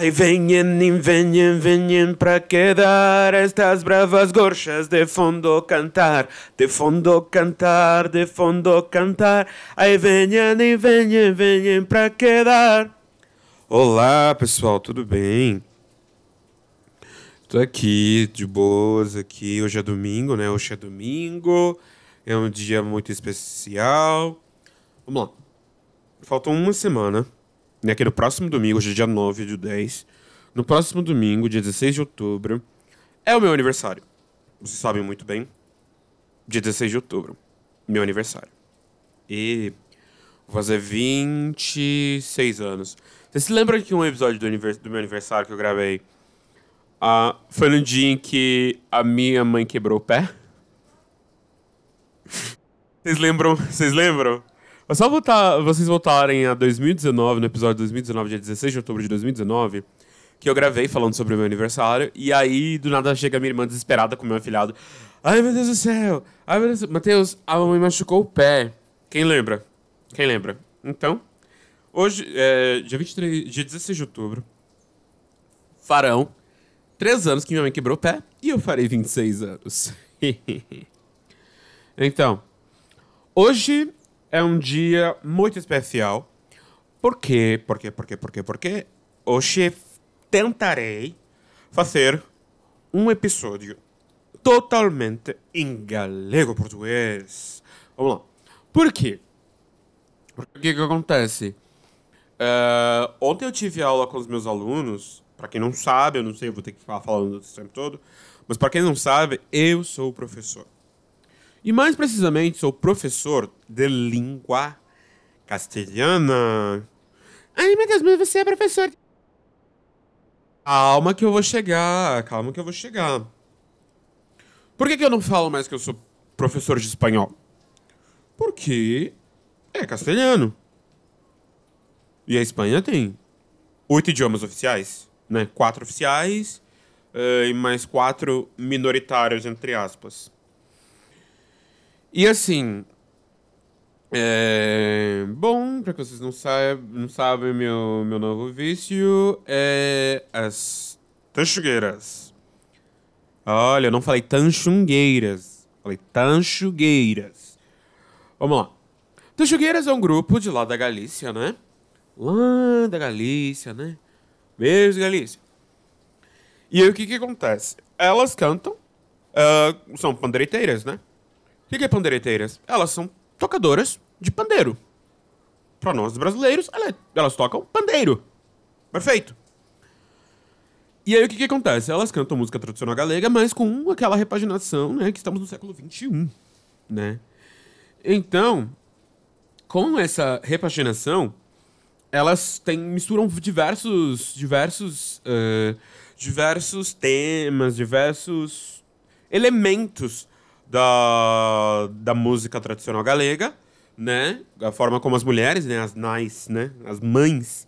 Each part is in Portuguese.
Venham e venham, venham para quedar estas bravas gorchas de fundo cantar, de fundo cantar, de fundo cantar. Venham e venham, venham para quedar. Olá pessoal, tudo bem? Tô aqui de boas aqui. Hoje é domingo, né? Hoje é domingo. É um dia muito especial. Vamos lá. Faltam uma semana né, que no próximo domingo, hoje é dia 9 de 10, no próximo domingo, dia 16 de outubro, é o meu aniversário. Vocês sabem muito bem. Dia 16 de outubro, meu aniversário. E vou fazer 26 anos. Vocês se lembram que um episódio do, do meu aniversário que eu gravei uh, foi no dia em que a minha mãe quebrou o pé? Vocês lembram? Vocês lembram? Só voltar, vocês voltarem a 2019, no episódio 2019, dia 16 de outubro de 2019, que eu gravei falando sobre o meu aniversário, e aí do nada chega minha irmã desesperada com meu afilhado. Ai meu Deus do céu! Ai meu Deus Matheus, a mamãe machucou o pé. Quem lembra? Quem lembra? Então, hoje, é, dia, 23, dia 16 de outubro, farão três anos que minha mãe quebrou o pé, e eu farei 26 anos. então, hoje é um dia muito especial. Por quê? Por quê? Por quê? Por quê? Porque hoje tentarei fazer um episódio totalmente em galego-português. Vamos lá. Por quê? Porque o que, que acontece? Uh, ontem eu tive aula com os meus alunos. Para quem não sabe, eu não sei, eu vou ter que ficar falando o tempo todo. Mas para quem não sabe, eu sou o professor. E mais precisamente, sou professor de língua castelhana. Ai, meu Deus, mas você é professor. Calma que eu vou chegar, calma que eu vou chegar. Por que, que eu não falo mais que eu sou professor de espanhol? Porque é castelhano. E a Espanha tem oito idiomas oficiais, né? Quatro oficiais uh, e mais quatro minoritários, entre aspas. E assim. É... Bom, para que vocês não, saib não sabem, meu, meu novo vício é as tanchugueiras. Olha, eu não falei tanchungueiras. Falei tanchugueiras. Vamos lá. Tanchugueiras é um grupo de lá da Galícia, né? Lá da Galícia, né? Beijo, Galícia. E aí o que que acontece? Elas cantam, uh, são pandeireteiras, né? O que é pandeireteiras? Elas são tocadoras de pandeiro. Para nós brasileiros, elas tocam pandeiro. Perfeito. E aí o que, que acontece? Elas cantam música tradicional galega, mas com aquela repaginação, né? Que estamos no século XXI, né? Então, com essa repaginação, elas têm, misturam diversos, diversos, uh, diversos temas, diversos elementos da, da música tradicional galega, né? A forma como as mulheres, né? As nais, né? As mães,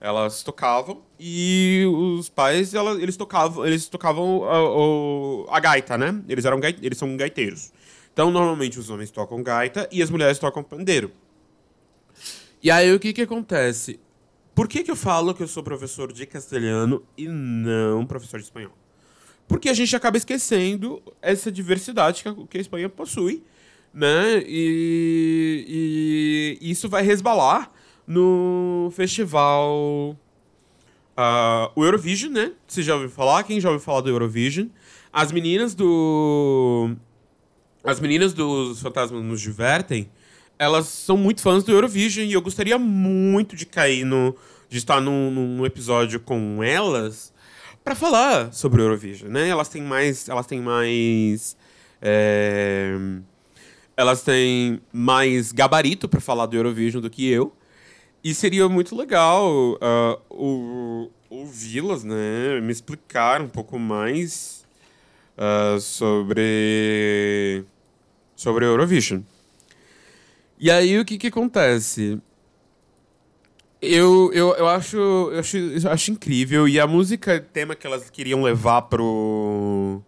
elas tocavam e os pais, ela, eles tocavam, eles tocavam a, a, a gaita, né? Eles eram eles são gaiteiros. Então, normalmente os homens tocam gaita e as mulheres tocam pandeiro. E aí o que que acontece? Por que que eu falo que eu sou professor de castelhano e não professor de espanhol? Porque a gente acaba esquecendo essa diversidade que a, que a Espanha possui, né? E, e, isso vai resbalar no festival uh, o Eurovision, né? Você já ouviu falar? Quem já ouviu falar do Eurovision? As meninas do as meninas dos Fantasmas nos divertem. Elas são muito fãs do Eurovision e eu gostaria muito de cair no de estar num, num episódio com elas para falar sobre o Eurovision, né? Elas têm mais, elas têm mais, é, elas têm mais gabarito para falar do Eurovision do que eu. E seria muito legal uh, ouvi-las, né? Me explicar um pouco mais uh, sobre sobre Eurovision. E aí o que que acontece? Eu, eu, eu, acho, eu, acho, eu acho incrível. E a música tema que elas queriam levar pro.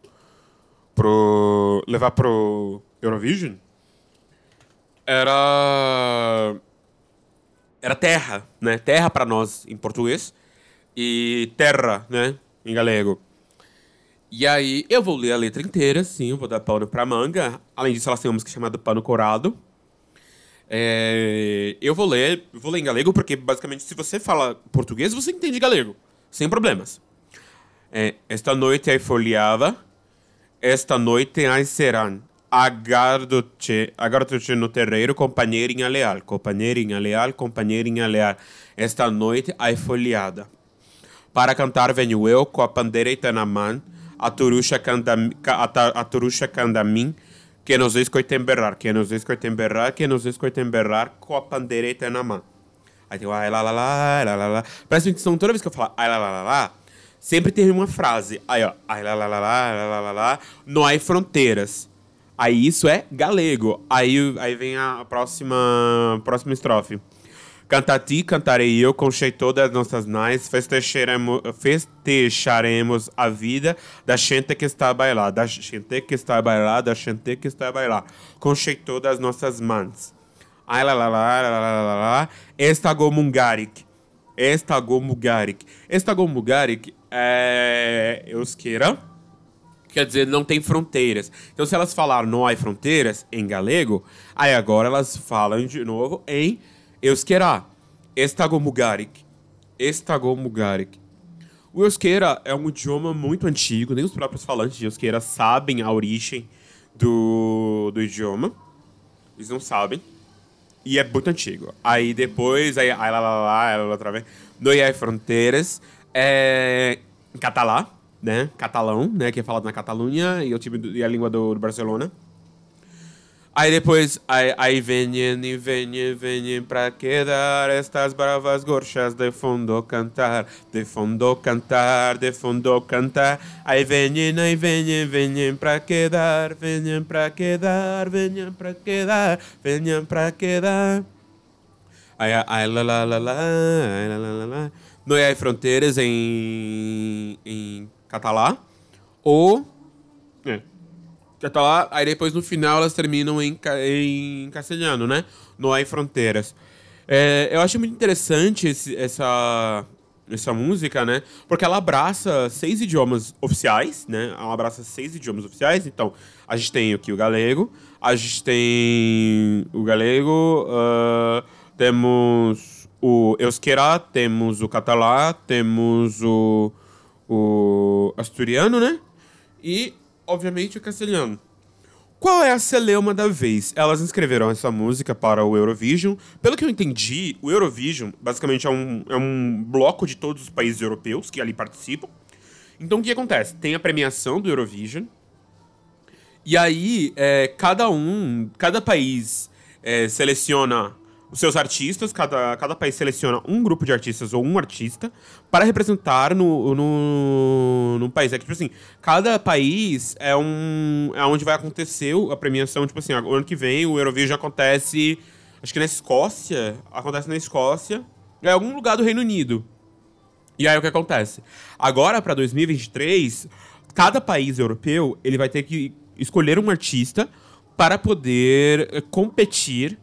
pro. levar pro Eurovision era. Era terra, né? Terra para nós em português. e terra, né? Em galego. E aí eu vou ler a letra inteira, sim, eu vou dar pano pra manga. Além disso, elas têm uma música chamada Pano Corado. É, eu vou ler, vou ler em galego porque basicamente se você fala português, você entende galego, sem problemas. É, esta noite é folhada, esta noite ai serão. Agardo-te, agardo-te no terreiro, companheirinha leal, companheirinha leal, companheirinha leal. Esta noite ai folhada. Para cantar venho eu com a pandeireta na mão, a turuxa canta, a, a turuxa canta mim, que nos escutem berrar, que nos escutem berrar, que nos escutem berrar com a pandeireta na mão. Aí tem o ai lá lá lá, lá lá lá. Presta atenção, toda vez que eu falar ai lá lá lá lá, sempre tem uma frase. Aí ó, ai lá lá lá lá, lá lá lá lá, não há fronteiras. Aí isso é galego. Aí, aí vem a próxima, próxima estrofe. Canta ti, cantarei eu, com todas as nossas nais, festecharemos, festecharemos a vida da gente que está a bailar, da gente que está a bailar, da gente que está a bailar, com todas as nossas mãos. Ai lá lá lá lá lá lá lá, estagomungarik, estagomungarik. Estagomungarik é euskera, quer dizer, não tem fronteiras. Então, se elas falaram não há fronteiras em galego, aí agora elas falam de novo em euskera, estagomugarik, estagomugarik. O euskera é um idioma muito antigo, nem os próprios falantes de euskera sabem a origem do, do idioma. Eles não sabem. E é muito antigo. Aí depois, aí, aí lá, lá, lá, lá, outra vez, há fronteiras, é catalá, né? Catalão, né? Que é falado na Catalunha e, o time e a língua do, do Barcelona. Aí depois, aí, aí vem e vem vem pra quedar estas bravas gorchas de fundo cantar, de fundo cantar, de fundo cantar. Aí vem, aí vem, vem pra quedar, vem pra quedar, vem pra quedar, vem pra quedar. Aí, aí, lá, lá, lá, lá, lá, lá, lá. Não é fronteiras em, em catalá, ou. É. Catalá, aí depois no final elas terminam em, em castelhano, né? Não há fronteiras. É, eu acho muito interessante esse, essa, essa música, né? Porque ela abraça seis idiomas oficiais, né? Ela abraça seis idiomas oficiais. Então, a gente tem aqui o galego, a gente tem o galego, uh, temos o euskera, temos o catalá, temos o o asturiano, né? E, obviamente, o castelhano. Qual é a celeuma da vez? Elas inscreveram essa música para o Eurovision. Pelo que eu entendi, o Eurovision basicamente é um, é um bloco de todos os países europeus que ali participam. Então o que acontece? Tem a premiação do Eurovision. E aí, é, cada um, cada país é, seleciona os seus artistas, cada, cada país seleciona um grupo de artistas ou um artista para representar no, no, no país. É que, tipo assim, cada país é um. é onde vai acontecer a premiação. Tipo assim, ano que vem o Eurovision acontece. Acho que na Escócia. Acontece na Escócia. É algum lugar do Reino Unido. E aí o que acontece? Agora, para 2023, cada país europeu ele vai ter que escolher um artista para poder eh, competir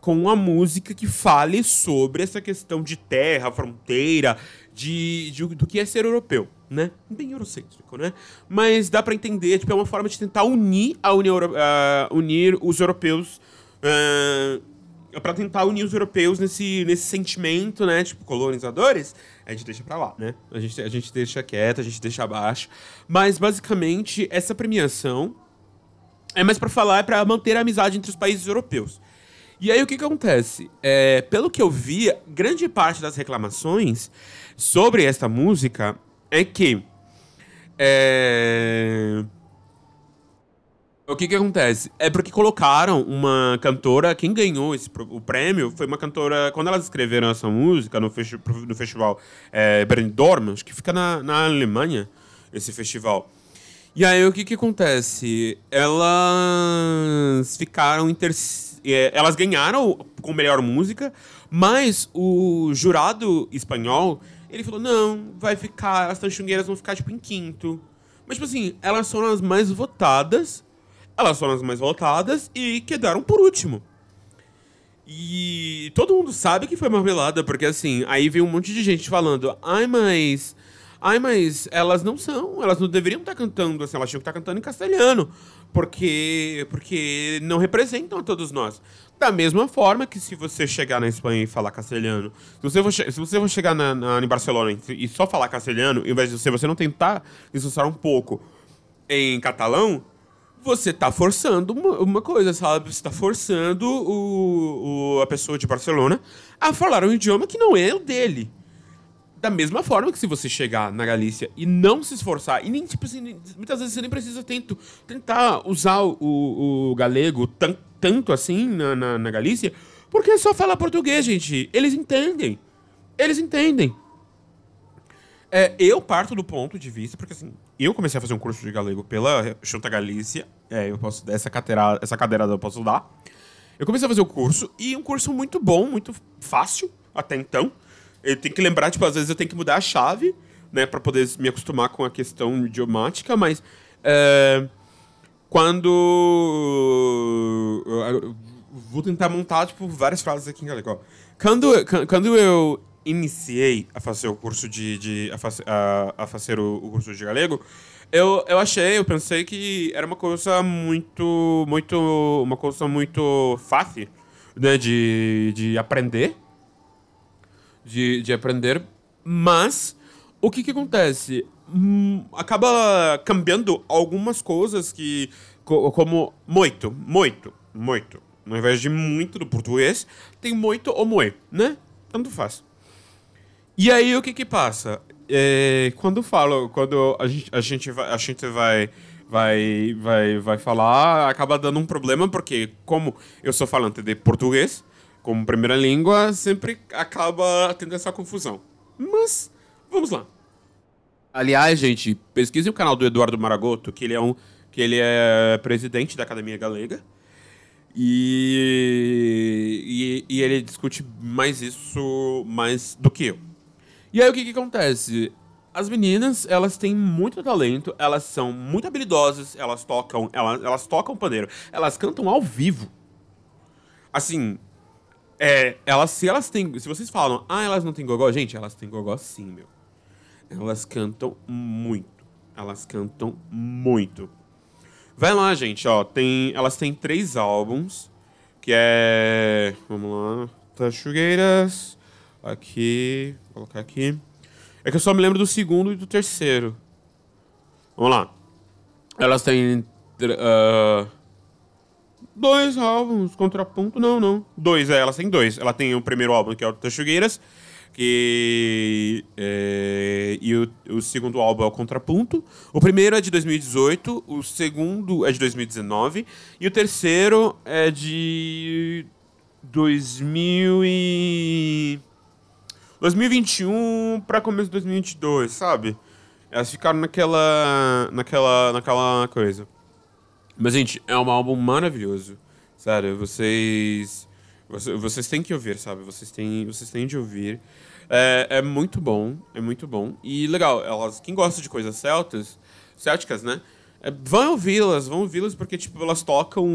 com uma música que fale sobre essa questão de terra, fronteira, de, de do que é ser europeu, né? Bem eurocêntrico, né? Mas dá para entender, tipo, é uma forma de tentar unir a União uh, unir os europeus uh, para tentar unir os europeus nesse, nesse sentimento, né? Tipo, colonizadores, a gente deixa pra lá, né? A gente, a gente deixa quieto, a gente deixa abaixo. Mas, basicamente, essa premiação é mais para falar, é pra manter a amizade entre os países europeus. E aí o que, que acontece? É, pelo que eu vi, grande parte das reclamações sobre esta música é que. É... O que que acontece? É porque colocaram uma cantora, quem ganhou esse, o prêmio foi uma cantora, quando elas escreveram essa música no, festi no festival é, Brandorm, acho que fica na, na Alemanha, esse festival. E aí o que que acontece? Elas ficaram em terceiro é, elas ganharam com melhor música, mas o jurado espanhol, ele falou, não, vai ficar, as tanchungueiras vão ficar, tipo, em quinto. Mas, tipo assim, elas foram as mais votadas, elas foram as mais votadas e quedaram por último. E todo mundo sabe que foi marmelada, porque assim, aí vem um monte de gente falando, ai, mas. Ai, mas elas não são, elas não deveriam estar cantando assim, elas tinham que estar cantando em castelhano, porque porque não representam a todos nós. Da mesma forma que se você chegar na Espanha e falar castelhano, se você for, se você for chegar na, na, em Barcelona e só falar castelhano, em vez de você, você não tentar esforçar um pouco em catalão, você tá forçando uma, uma coisa, sabe? Você tá forçando o, o, a pessoa de Barcelona a falar um idioma que não é o dele. Da mesma forma que se você chegar na Galícia e não se esforçar, e nem, tipo assim, muitas vezes você nem precisa tento, tentar usar o, o galego tan, tanto assim na, na, na Galícia, porque é só falar português, gente. Eles entendem. Eles entendem. É, eu parto do ponto de vista, porque assim, eu comecei a fazer um curso de galego pela Junta Galícia, é, eu posso, essa, cadeira, essa cadeirada eu posso dar. Eu comecei a fazer o curso, e um curso muito bom, muito fácil, até então. Eu tenho que lembrar, tipo, às vezes eu tenho que mudar a chave, né, para poder me acostumar com a questão idiomática, mas é, quando vou tentar montar tipo várias frases aqui em galego. Quando quando eu iniciei a fazer o curso de, de a, fazer, a, a fazer o, o, curso de galego, eu, eu achei, eu pensei que era uma coisa muito muito uma coisa muito fácil, né, de, de aprender de, de aprender, mas o que que acontece? Hum, acaba cambiando algumas coisas que, como muito, muito, muito. Ao invés de muito do português, tem muito ou muito, né? Tanto faz. E aí o que que passa? É, quando falo, quando a gente, a gente vai, a gente vai vai, vai, vai falar, acaba dando um problema, porque como eu sou falante de português, como primeira língua, sempre acaba tendo essa confusão. Mas, vamos lá. Aliás, gente, pesquisem o canal do Eduardo Maragoto, que ele é um que ele é presidente da Academia Galega. E, e, e, ele discute mais isso mais do que eu. E aí o que, que acontece? As meninas, elas têm muito talento, elas são muito habilidosas, elas tocam, elas, elas tocam pandeiro, elas cantam ao vivo. Assim, é, elas, se elas têm. Se vocês falam, ah, elas não têm gogó, gente, elas têm gogó sim, meu. Elas cantam muito. Elas cantam muito. Vai lá, gente, ó. Tem, elas têm três álbuns. Que é. Vamos lá. Tachugueiras. Aqui. Vou colocar aqui. É que eu só me lembro do segundo e do terceiro. Vamos lá. Elas têm. Uh, Dois álbuns, contraponto, não, não. Dois, é, elas têm dois. Ela tem o primeiro álbum, que é o Tachugueiras, que é, e o, o, segundo álbum é o Contraponto. O primeiro é de 2018, o segundo é de 2019 e o terceiro é de 2000 e 2021 para começo de 2022, sabe? Elas ficaram naquela naquela naquela coisa. Mas, gente, é um álbum maravilhoso. Sério, vocês. Vocês têm que ouvir, sabe? Vocês têm, vocês têm de ouvir. É, é muito bom, é muito bom. E legal, elas, quem gosta de coisas celtas, célticas, né? É, vão ouvi-las, vão ouvi-las porque, tipo, elas tocam.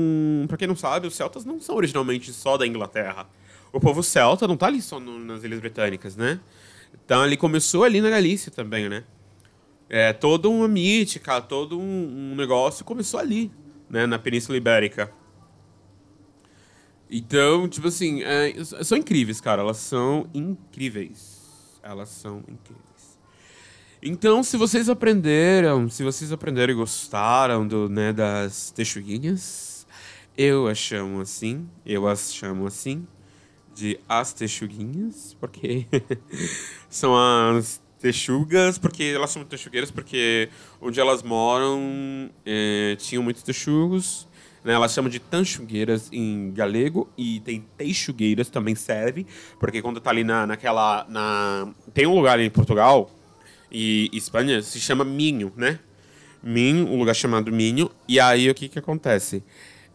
Pra quem não sabe, os celtas não são originalmente só da Inglaterra. O povo celta não tá ali só no, nas Ilhas Britânicas, né? Então ele começou ali na Galícia também, né? É toda uma mítica, todo um, um negócio começou ali, né, na Península Ibérica. Então, tipo assim, é, são incríveis, cara. Elas são incríveis. Elas são incríveis. Então, se vocês aprenderam, se vocês aprenderam e gostaram do, né, das texuguinhas, eu as chamo assim, eu as chamo assim, de as texuguinhas, porque são as texugas, porque elas são texugueiras, porque onde elas moram é, tinham muitos texugos. Né, elas chamam de tanchugueiras em galego e tem teixugueiras também serve, porque quando tá ali na, naquela. Na, tem um lugar em Portugal e Espanha se chama Minho, né? Minho, um lugar chamado Minho. E aí o que que acontece?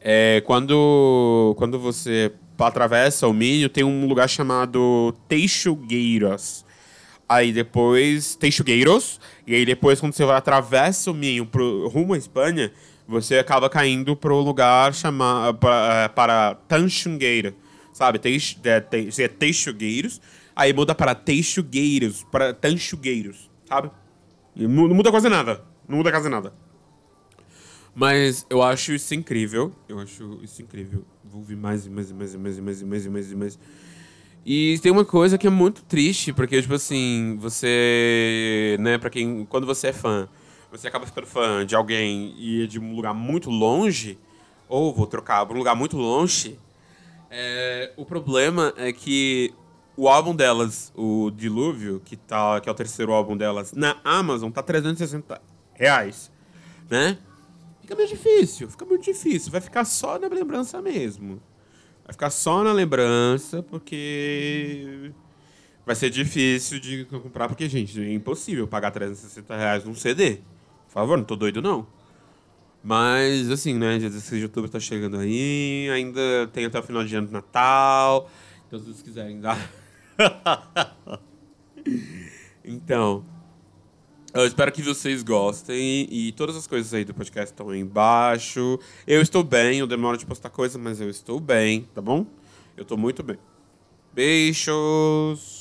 É, quando, quando você atravessa o Minho, tem um lugar chamado Teixugueiras Aí depois tem Chugueiros. E aí depois, quando você vai atravessa o Minho pro, rumo à Espanha, você acaba caindo para o lugar chamado para, para sabe? Teix, é, te, é Teixugueiros, aí muda para Teixugueiros, para Tanchugueiros, sabe? E não muda quase nada. Não muda quase nada. Mas eu acho isso incrível. Eu acho isso incrível. Vou ouvir mais e mais e mais e mais e mais e mais e mais e mais. E tem uma coisa que é muito triste, porque, tipo assim, você. né, pra quem. Quando você é fã, você acaba ficando fã de alguém e de um lugar muito longe, ou vou trocar, pra um lugar muito longe. É, o problema é que o álbum delas, o Dilúvio, que, tá, que é o terceiro álbum delas, na Amazon, tá 360 reais, né? Fica meio difícil, fica muito difícil. Vai ficar só na lembrança mesmo. Vai ficar só na lembrança, porque vai ser difícil de comprar, porque, gente, é impossível pagar 360 reais num CD. Por favor, não tô doido, não. Mas, assim, né, dia 16 de outubro tá chegando aí, ainda tem até o final de ano de Natal. Então, se vocês quiserem dar. então. Eu espero que vocês gostem e todas as coisas aí do podcast estão aí embaixo. Eu estou bem, eu demoro de postar coisa, mas eu estou bem, tá bom? Eu estou muito bem. Beijos!